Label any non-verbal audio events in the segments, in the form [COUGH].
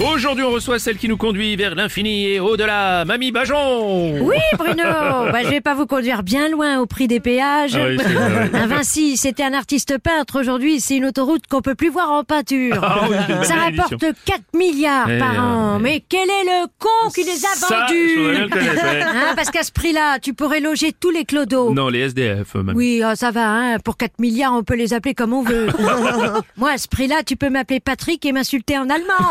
Aujourd'hui, on reçoit celle qui nous conduit vers l'infini et au-delà, Mamie Bajon Oui, Bruno [LAUGHS] bah, Je vais pas vous conduire bien loin au prix des péages. Ah oui, c'est vrai. Un Vinci, c'était un artiste peintre. Aujourd'hui, c'est une autoroute qu'on peut plus voir en peinture. Ah oui, Ça rapporte édition. 4 milliards Eh, par an. euh, Mais quel est le con qui les a Ça, vendus. [LAUGHS] Hein, Parce qu'à ce prix-là, tu pourrais loger tous les clodos. Non, les SDF, Mamie. Oui, ah, ça va, hein. pour 4 milliards, on peut les appeler comme on veut. [LAUGHS] Moi, à ce prix-là, tu peux m'appeler Patrick et m'insulter en allemand.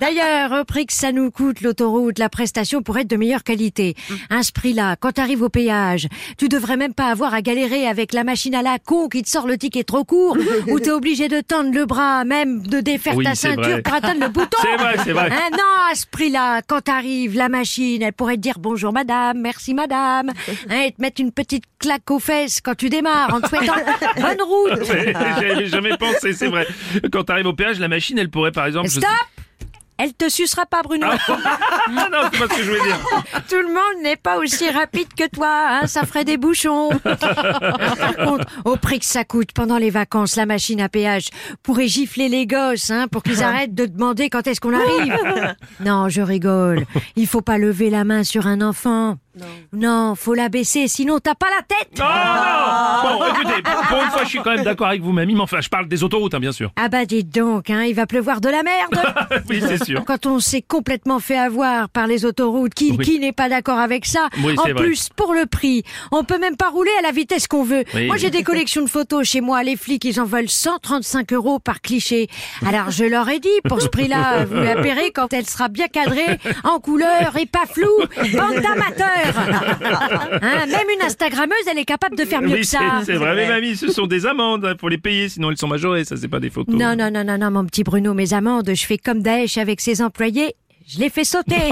D'ailleurs, au prix que ça nous coûte l'autoroute, la prestation pourrait être de meilleure qualité. À ce prix-là, quand t'arrives au péage, tu devrais même pas avoir à galérer avec la machine à la con qui te sort le ticket trop court, [LAUGHS] ou t'es obligé de tendre le bras, même de défaire Oui, ta ceinture vrai. pour atteindre le [LAUGHS] bouton. C'est vrai, c'est vrai. Hein, non, à ce prix-là, quand t'arrives, la machine, elle pourrait te dire bonjour madame, merci madame, [LAUGHS] hein, et te mettre une petite claque aux fesses quand tu démarres en te souhaitant bonne route. Ouais, J'y avais jamais pensé, c'est vrai. Quand t'arrives au péage, la machine, elle pourrait par exemple... je Stop Elle te sucera pas, Bruno. Ah [LAUGHS] non, c'est pas ce que je voulais dire. [LAUGHS] Tout le monde n'est pas aussi rapide que toi, hein, ça ferait des bouchons. [LAUGHS] Par contre, au prix que ça coûte pendant les vacances, la machine à péage pourrait gifler les gosses, hein, pour qu'ils arrêtent de demander quand est-ce qu'on arrive. Non, je rigole. Il faut pas lever la main sur un enfant. Non, faut la baisser, sinon t'as pas la tête. Non, non Bon, écoutez, pour, une fois, je suis quand même d'accord avec vous, Mamie, mais enfin, je parle des autoroutes, hein, bien sûr. Ah bah dites donc, hein, il va pleuvoir de la merde. [LAUGHS] oui, c'est sûr. Quand on s'est complètement fait avoir par les autoroutes, qui, Oui. qui n'est pas d'accord avec ça Oui, En vrai. plus, pour le prix, on peut même pas rouler à la vitesse qu'on veut. Oui, moi, j'ai des collections de photos chez moi. Les flics, ils en veulent 135 euros par cliché. Alors, je leur ai dit, pour ce prix-là, vous la paierez quand elle sera bien cadrée, en couleur et pas floue. Bande d'amateurs [LAUGHS] Hein, Même une Instagrammeuse, elle est capable de faire mieux Oui, que c'est ça. c'est vrai, mais Mamie, ce sont des amendes, hein, faut les payer, sinon elles sont majorées, ça c'est pas des photos. Non, non, non, non, non, mon petit Bruno, mes amendes, je fais comme Daesh avec ses employés. Je les fais sauter. [LAUGHS]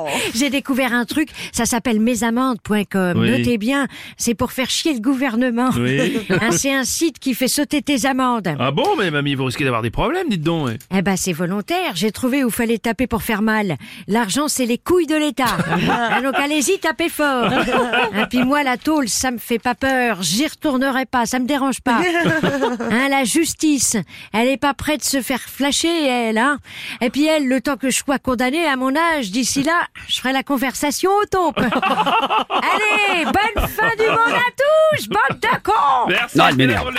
[LAUGHS] J'ai découvert un truc, ça s'appelle mesamende.com. Oui. Notez bien, c'est pour faire chier le gouvernement. Oui. [LAUGHS] Hein, c'est un site qui fait sauter tes amendes. Ah bon, mais Mamie, vous risquez d'avoir des problèmes, dites donc. ouais. Eh ben, c'est volontaire. J'ai trouvé où fallait taper pour faire mal. L'argent, c'est les couilles de l'État. Hein, [LAUGHS] donc, allez-y, tapez fort. Et puis moi, la tôle, ça me fait pas peur. J'y retournerai pas. Ça me dérange pas. Hein, la justice, elle est pas prête de se faire flasher, elle, hein. Et puis elle, le temps que je sois condamnée à mon âge, d'ici là, je ferai la conversation au taupe. [LAUGHS] Allez, bonne fin du monde à tous, bande de cons! Merci, Non, elle m'énerve.